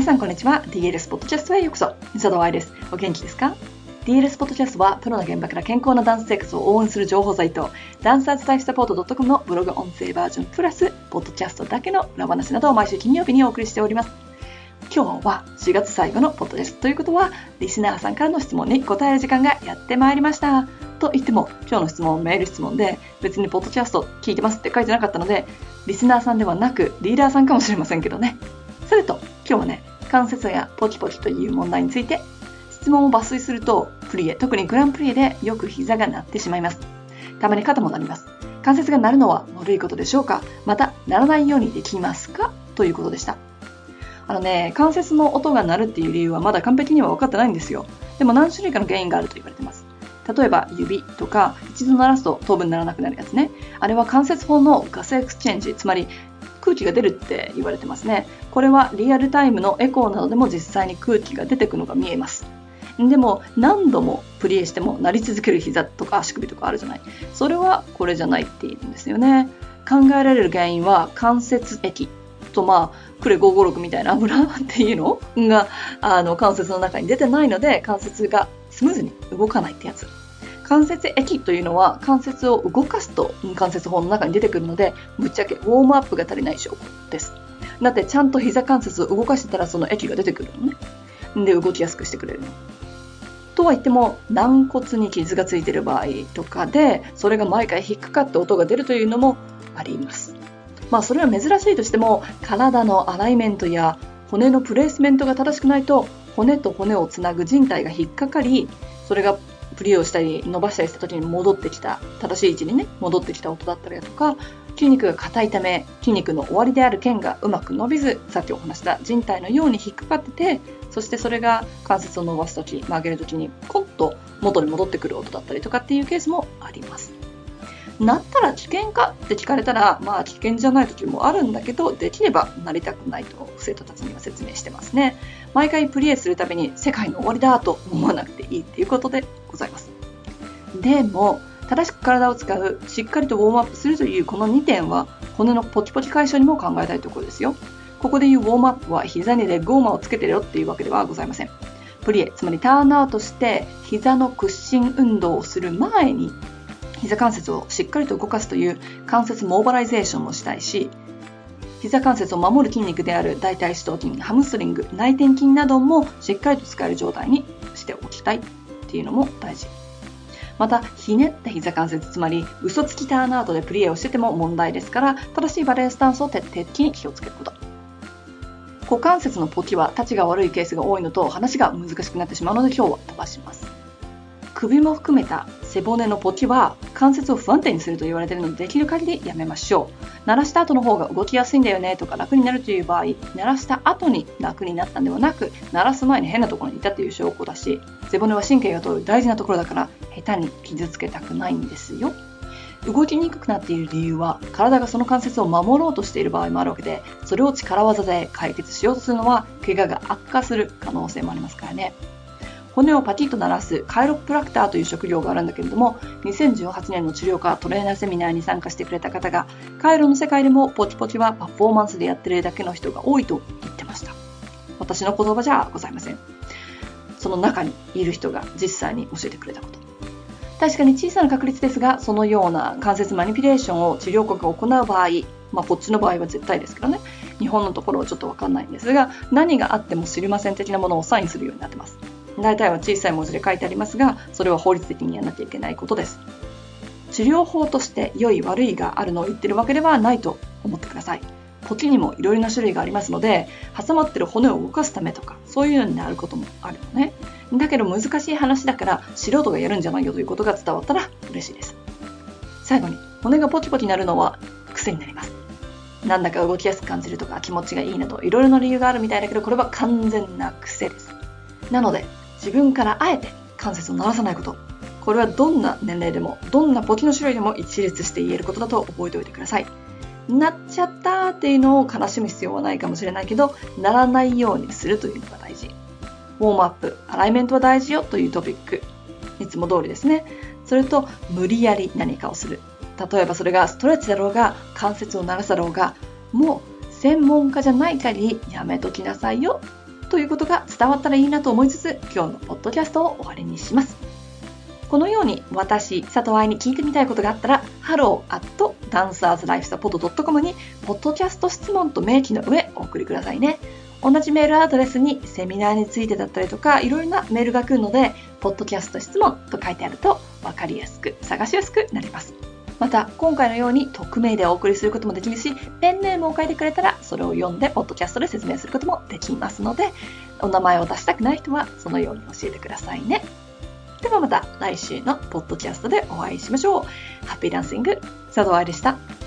皆さんこんにちは。DLS ポッドキャストへようこそ。佐藤愛です。お元気ですか？DLS ポッドキャストはプロの現場から健康なダンス生活を応援する情報サイトダンサーズライフサポート .com のブログ音声バージョンプラスポッドキャストだけの裏話などを毎週金曜日にお送りしております。今日は4月最後のポッドです。ということはリスナーさんからの質問に答える時間がやってまいりました。と言っても今日の質問メール質問で別にポッドキャスト聞いてますって書いてなかったのでリスナーさんではなくリーダーさんかもしれませんけどねそれと今日はね。関節やポキポキという問題について質問を抜粋するとプリエ特にグランプリエでよく膝が鳴ってしまいます。たまに肩も鳴ります。関節が鳴るのは悪いことでしょうか？また鳴らないようにできますか？ということでした。あのね関節の音が鳴るっていう理由はまだ完璧には分かってないんですよ。でも何種類かの原因があると言われてます。例えば指とか一度鳴らすと当分鳴らなくなるやつね。あれは関節法の gas exchange つまり空気が出るって言われてますね。これはリアルタイムのエコーなどでも実際に空気が出てくのが見えます。でも何度もプリエしてもなり続ける膝とか足首とかあるじゃない。それはこれじゃないって言うんですよね。考えられる原因は関節液とまあクレ556みたいな油っていうのがあの関節の中に出てないので関節がスムーズに動かないってやつ。関節液というのは関節を動かすと関節法の中に出てくるのでぶっちゃけウォームアップが足りない証拠ですだってちゃんと膝関節を動かしてたらその液が出てくるのね。で動きやすくしてくれるの。とは言っても軟骨に傷がついてる場合とかでそれが毎回引っかかって音が出るというのもあります。まあそれは珍しいとしても体のアライメントや骨のプレースメントが正しくないと骨と骨をつなぐ靭帯が引っかかりそれがプリをしたり伸ばしたりした時に戻ってきた正しい位置にね戻ってきた音だったりだとか筋肉が硬いため筋肉の終わりである腱がうまく伸びずさっきお話した人体のように引っかかっててそしてそれが関節を伸ばす時曲げる時にコンと元に戻ってくる音だったりとかっていうケースもあります。なったら危険かって聞かれたら、まあ危険じゃない時もあるんだけど、できればなりたくないと生徒たちには説明してますね。毎回プリエするたびに世界の終わりだと思わなくていいっていうことでございます。でも、正しく体を使う、しっかりとウォームアップするというこの2点は、骨のポキポキ解消にも考えたいところですよ。ここでいうウォームアップは膝にレッグウォーマーをつけてるよっていうわけではございません。プリエ、つまりターンアウトして膝の屈伸運動をする前に膝関節をしっかりと動かすという関節 mobilization もしたいし膝関節を守る筋肉である大腿四頭筋ハムストリング内転筋などもしっかりと使える状態にしておきたいっていうのも大事またひねった膝関節つまり嘘つきターンアウトでプリエをしてても問題ですから正しいバレエスタンスを徹底的に気をつけること。股関節のポキは立ちが悪いケースが多いのと話が難しくなってしまうので今日は飛ばします。首も含めた背骨のポキは関節を不安定にすると言われているのでできる限りやめましょう。鳴らした後の方が動きやすいんだよねとか楽になるという場合鳴らした後に楽になったんではなく鳴らす前に変なところにいたという証拠だし背骨は神経が通る大事なところだから下手に傷つけたくないんですよ。動きにくくなっている理由は体がその関節を守ろうとしている場合もあるわけでそれを力技で解決しようとするのは怪我が悪化する可能性もありますからね。骨をパキッと鳴らすカイロプラクターという職業があるんだけれども2018年の治療科トレーナーセミナーに参加してくれた方がカイロの世界でもポチポチはパフォーマンスでやってるだけの人が多いと言ってました。私の言葉じゃございません。その中にいる人が実際に教えてくれたこと。確かに小さな確率ですがそのような関節マニピュレーションを治療国が行う場合まあ、こっちの場合は絶対ですけどね。日本のところはちょっとわかんないんですが何があっても知りません的なものをサインするようになってます。大体は小さい文字で書いてありますが、それは法律的にやらなきゃいけないことです。治療法として良い悪いがあるのを言ってるわけではないと思ってください。ポキにもいろいろな種類がありますので、挟まってる骨を動かすためとか、そういうのになることもあるよね。だけど難しい話だから、素人がやるんじゃないよということが伝わったら嬉しいです。最後に、骨がポキポキなるのは癖になります。なんだか動きやすく感じるとか気持ちがいいなどいろいろな理由があるみたいだけどこれは完全な癖です。なので自分からあえて関節を鳴らさないこと。これはどんな年齢でもどんなポキの種類でも一律して言えることだと覚えておいてください。なっちゃったっていうのを悲しむ必要はないかもしれないけどならないようにするというのが大事。ウォームアップアライメントは大事よというトピック。いつも通りですね。それと無理やり何かをする。例えばそれがストレッチだろうが関節を鳴らすだろうがもう専門家じゃない限りやめときなさいよ。ということが伝わったらいいなと思いつつ、今日のポッドキャストを終わりにします。このように私、佐藤愛に聞いてみたいことがあったら、hello.dancerslifesupport.com に、ポッドキャスト質問と明記の上お送りくださいね。同じメールアドレスにセミナーについてだったりとか、いろいろなメールが来るので、ポッドキャスト質問と書いてあると分かりやすく、探しやすくなります。また、今回のように匿名でお送りすることもできるし、ペンネームを書いてくれたら、それを読んで、ポッドキャストで説明することもできますので、お名前を出したくない人は、そのように教えてくださいね。ではまた来週のポッドキャストでお会いしましょう。ハッピーダンシング、佐藤愛でした。